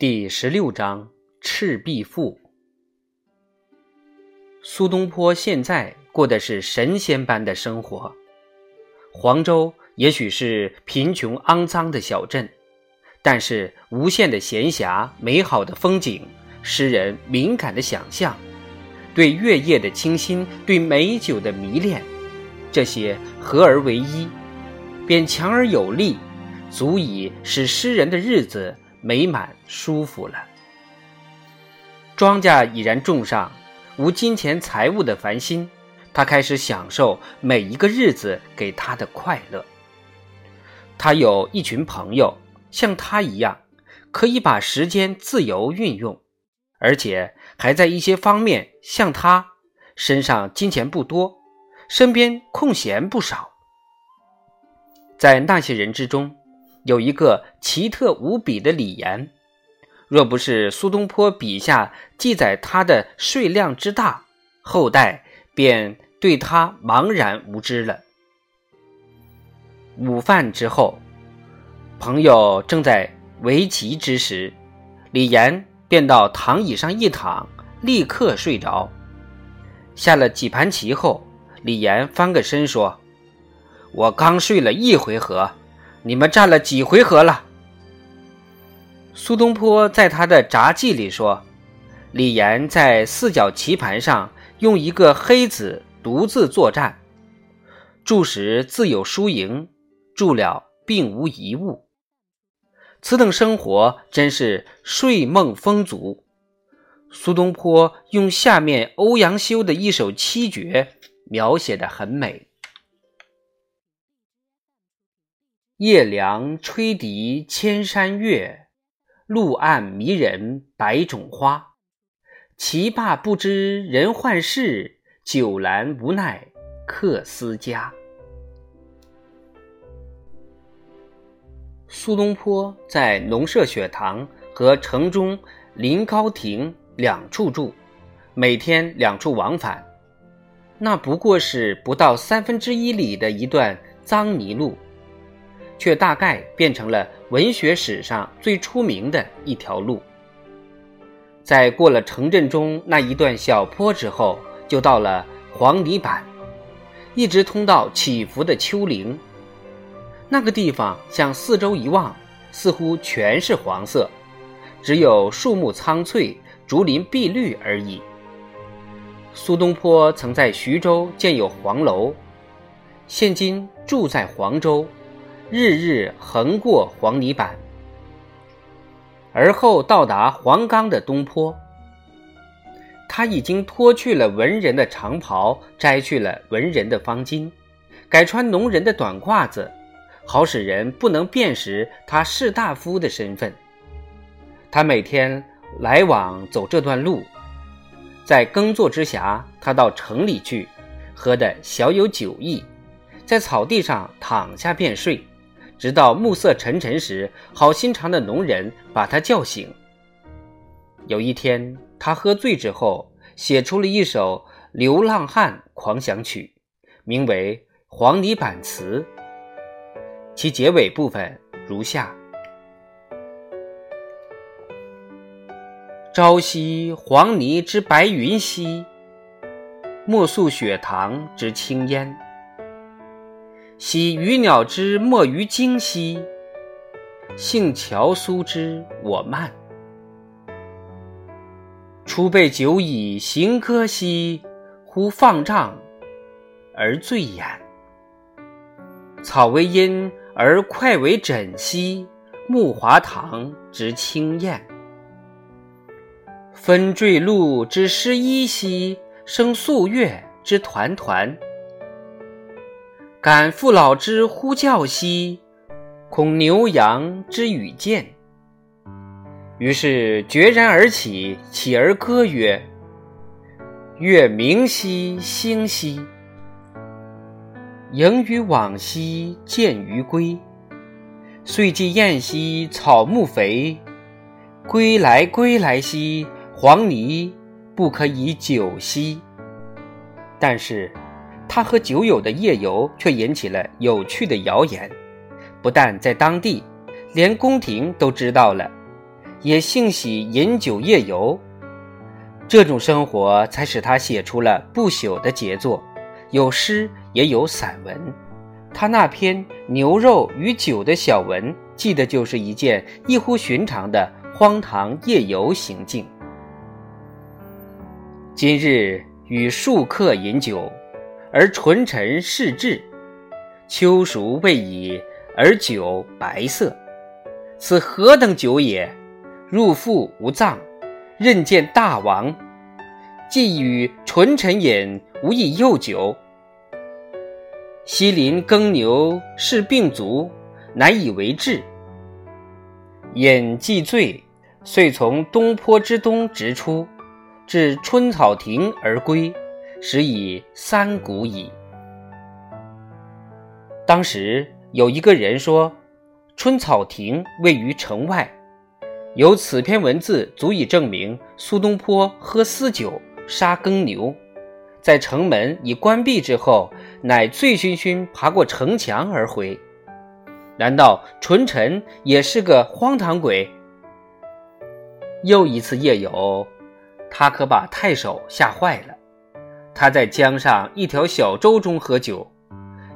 第十六章《赤壁赋》。苏东坡现在过的是神仙般的生活。黄州也许是贫穷肮脏的小镇，但是无限的闲暇、美好的风景、诗人敏感的想象、对月夜的清新、对美酒的迷恋，这些合而为一，便强而有力，足以使诗人的日子。美满舒服了，庄稼已然种上，无金钱财物的烦心，他开始享受每一个日子给他的快乐。他有一群朋友，像他一样，可以把时间自由运用，而且还在一些方面像他，身上金钱不多，身边空闲不少。在那些人之中。有一个奇特无比的李严，若不是苏东坡笔下记载他的税量之大，后代便对他茫然无知了。午饭之后，朋友正在围棋之时，李严便到躺椅上一躺，立刻睡着。下了几盘棋后，李严翻个身说：“我刚睡了一回合。”你们战了几回合了？苏东坡在他的札记里说，李严在四角棋盘上用一个黑子独自作战，注时自有输赢，注了并无一物。此等生活真是睡梦丰足。苏东坡用下面欧阳修的一首七绝描写的很美。夜凉吹笛千山月，路暗迷人百种花。棋罢不知人换世，酒阑无奈客思家。苏东坡在农舍学堂和城中临高亭两处住，每天两处往返，那不过是不到三分之一里的一段脏泥路。却大概变成了文学史上最出名的一条路。在过了城镇中那一段小坡之后，就到了黄泥板，一直通到起伏的丘陵。那个地方向四周一望，似乎全是黄色，只有树木苍翠、竹林碧绿而已。苏东坡曾在徐州建有黄楼，现今住在黄州。日日横过黄泥板，而后到达黄冈的东坡。他已经脱去了文人的长袍，摘去了文人的方巾，改穿农人的短褂子，好使人不能辨识他士大夫的身份。他每天来往走这段路，在耕作之暇，他到城里去，喝得小有酒意，在草地上躺下便睡。直到暮色沉沉时，好心肠的农人把他叫醒。有一天，他喝醉之后，写出了一首《流浪汉狂想曲》，名为《黄泥板词》。其结尾部分如下：朝夕黄泥之白云兮，暮宿雪堂之青烟。喜鱼鸟之没于惊兮，幸樵苏之我慢。初备酒以行歌兮，忽放帐而醉眼。草为阴而快为枕兮，木华堂之清艳。分坠露之湿衣兮，生素月之团团。感父老之呼叫兮，恐牛羊之语见。于是决然而起，起而歌曰：“月明兮，星兮，盈于往兮，见于归。岁既晏兮，草木肥。归来，归来兮，黄泥不可以久兮。”但是。他和酒友的夜游却引起了有趣的谣言，不但在当地，连宫廷都知道了。也兴喜饮酒夜游。这种生活才使他写出了不朽的杰作，有诗也有散文。他那篇《牛肉与酒》的小文，记的就是一件异乎寻常的荒唐夜游行径。今日与数客饮酒，而纯臣是质。秋熟未已，而酒白色，此何等酒也？入腹无脏。任见大王，既与纯臣饮，无以诱酒。西林耕牛是病足，难以为治。饮既醉，遂从东坡之东直出，至春草亭而归，时已三鼓矣。当时有一个人说，春草亭位于城外。有此篇文字，足以证明苏东坡喝私酒、杀耕牛，在城门已关闭之后，乃醉醺醺爬过城墙而回。难道纯臣也是个荒唐鬼？又一次夜游，他可把太守吓坏了。他在江上一条小舟中喝酒，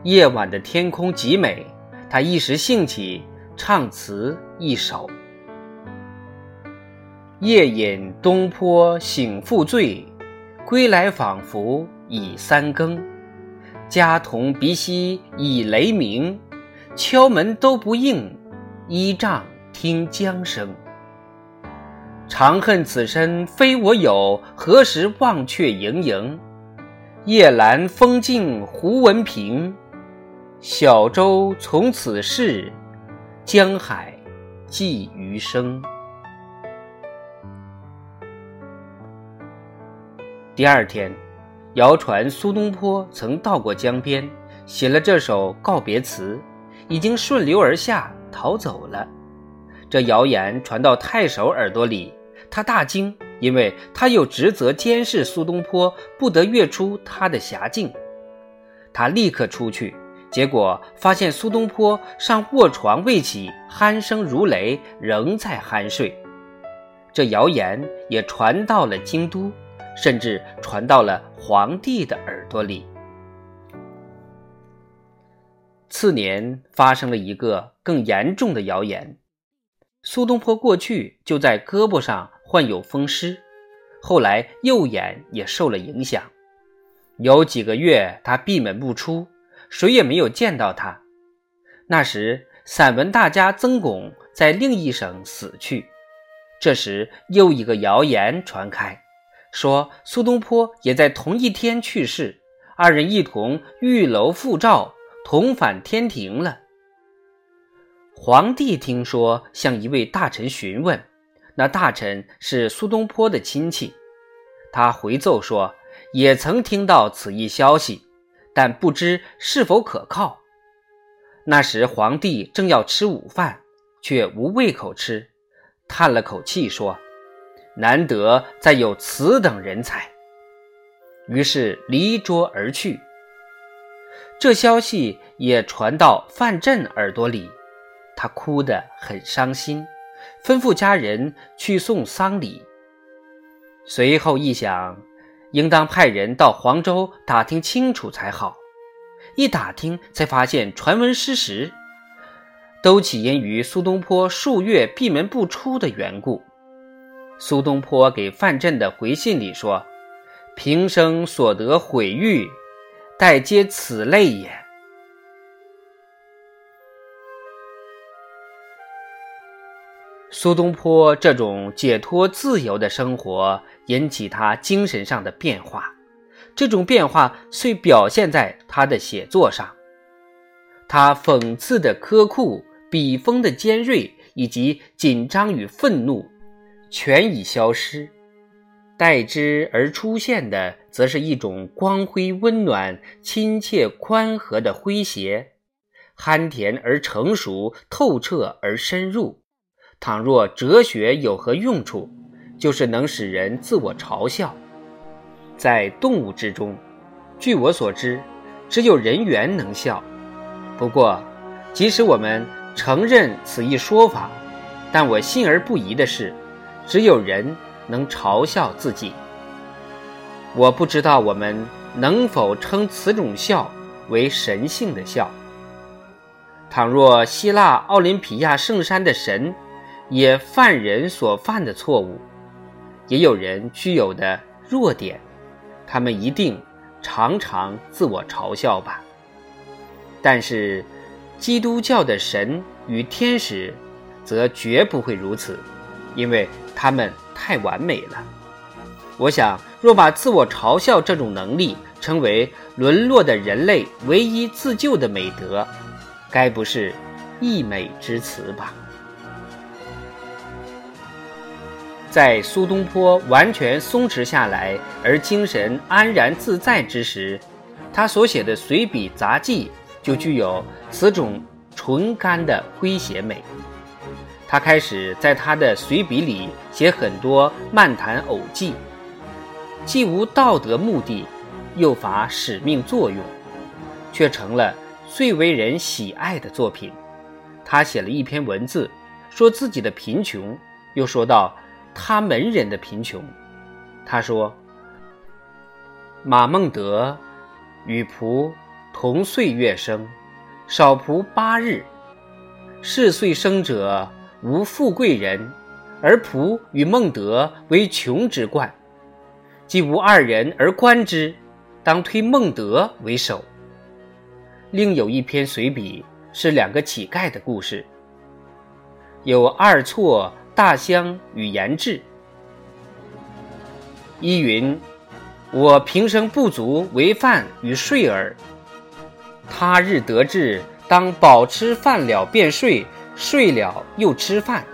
夜晚的天空极美，他一时兴起，唱词一首。夜饮东坡醒复醉，归来仿佛已三更。家童鼻息已雷鸣，敲门都不应，依杖听江声。长恨此身非我有，何时忘却营营？夜阑风静胡文平，小舟从此逝，江海寄余生。第二天，谣传苏东坡曾到过江边，写了这首告别词，已经顺流而下逃走了。这谣言传到太守耳朵里，他大惊，因为他有职责监视苏东坡，不得越出他的辖境。他立刻出去，结果发现苏东坡上卧床未起，鼾声如雷，仍在酣睡。这谣言也传到了京都。甚至传到了皇帝的耳朵里。次年发生了一个更严重的谣言：苏东坡过去就在胳膊上患有风湿，后来右眼也受了影响，有几个月他闭门不出，谁也没有见到他。那时散文大家曾巩在另一省死去，这时又一个谣言传开。说苏东坡也在同一天去世，二人一同玉楼复照，同返天庭了。皇帝听说，向一位大臣询问，那大臣是苏东坡的亲戚，他回奏说，也曾听到此一消息，但不知是否可靠。那时皇帝正要吃午饭，却无胃口吃，叹了口气说。难得再有此等人才，于是离桌而去。这消息也传到范镇耳朵里，他哭得很伤心，吩咐家人去送丧礼。随后一想，应当派人到黄州打听清楚才好。一打听，才发现传闻失实，都起因于苏东坡数月闭门不出的缘故。苏东坡给范镇的回信里说：“平生所得毁誉，待皆此类也。”苏东坡这种解脱自由的生活引起他精神上的变化，这种变化遂表现在他的写作上。他讽刺的苛酷、笔锋的尖锐，以及紧张与愤怒。全已消失，代之而出现的，则是一种光辉、温暖、亲切、宽和的诙谐，憨甜而成熟，透彻而深入。倘若哲学有何用处，就是能使人自我嘲笑。在动物之中，据我所知，只有人猿能笑。不过，即使我们承认此一说法，但我信而不疑的是，只有人能嘲笑自己。我不知道我们能否称此种笑为神性的笑。倘若希腊奥林匹亚圣山的神也犯人所犯的错误，也有人具有的弱点，他们一定常常自我嘲笑吧。但是，基督教的神与天使，则绝不会如此，因为他们太完美了。我想，若把自我嘲笑这种能力称为沦落的人类唯一自救的美德，该不是溢美之词吧？在苏东坡完全松弛下来而精神安然自在之时，他所写的随笔杂记就具有此种纯干的诙谐美。他开始在他的随笔里写很多漫谈偶记。既无道德目的，又乏使命作用，却成了最为人喜爱的作品。他写了一篇文字，说自己的贫穷，又说到他门人的贫穷。他说：“马孟德与仆同岁月生，少仆八日。是岁生者无富贵人，而仆与孟德为穷之冠。”既无二人而观之，当推孟德为首。另有一篇随笔是两个乞丐的故事，有二错大香与言志。一云：“我平生不足为饭与睡耳，他日得志，当饱吃饭了便睡，睡了又吃饭。”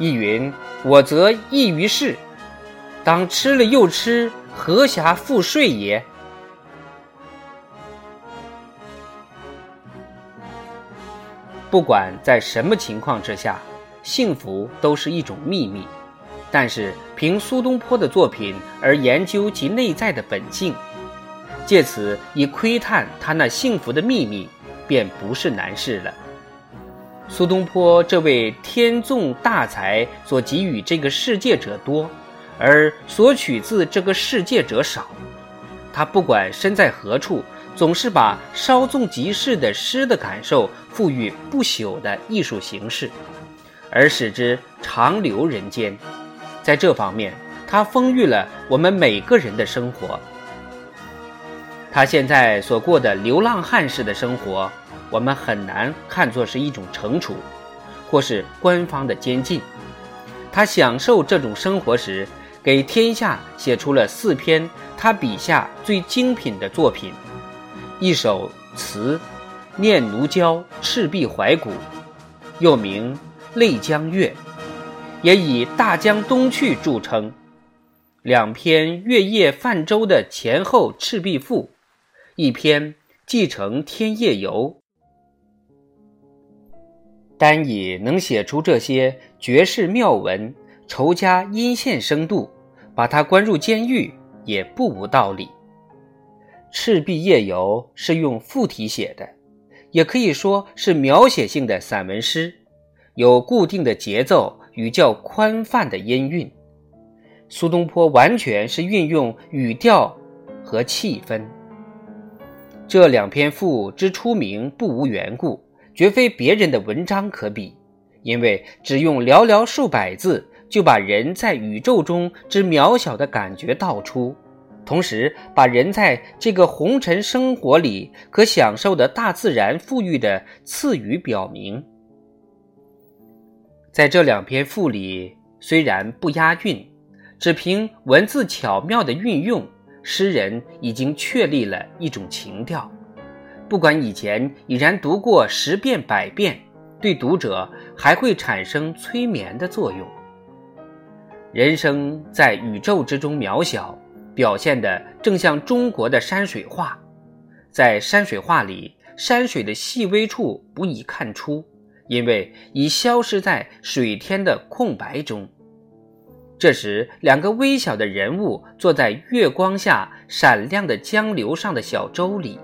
一云：“我则异于事。”当吃了又吃，何暇复睡也？不管在什么情况之下，幸福都是一种秘密。但是凭苏东坡的作品而研究其内在的本性，借此以窥探他那幸福的秘密，便不是难事了。苏东坡这位天纵大才所给予这个世界者多。而所取自这个世界者少，他不管身在何处，总是把稍纵即逝的诗的感受赋予不朽的艺术形式，而使之长留人间。在这方面，他丰裕了我们每个人的生活。他现在所过的流浪汉式的生活，我们很难看作是一种惩处，或是官方的监禁。他享受这种生活时。给天下写出了四篇他笔下最精品的作品，一首词《念奴娇·赤壁怀古》，又名《泪江月》，也以“大江东去”著称；两篇《月夜泛舟》的前后《赤壁赋》，一篇《继承天夜游》。单以能写出这些绝世妙文，仇家阴险生度。把他关入监狱也不无道理。《赤壁夜游》是用附体写的，也可以说是描写性的散文诗，有固定的节奏与较宽泛的音韵。苏东坡完全是运用语调和气氛。这两篇赋之出名不无缘故，绝非别人的文章可比，因为只用寥寥数百字。就把人在宇宙中之渺小的感觉道出，同时把人在这个红尘生活里可享受的大自然赋予的赐予表明。在这两篇赋里，虽然不押韵，只凭文字巧妙的运用，诗人已经确立了一种情调。不管以前已然读过十遍百遍，对读者还会产生催眠的作用。人生在宇宙之中渺小，表现的正像中国的山水画。在山水画里，山水的细微处不易看出，因为已消失在水天的空白中。这时，两个微小的人物坐在月光下闪亮的江流上的小舟里。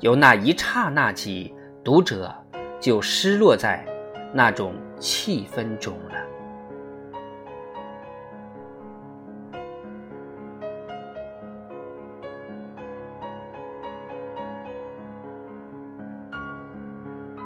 由那一刹那起，读者就失落在那种。气氛中了。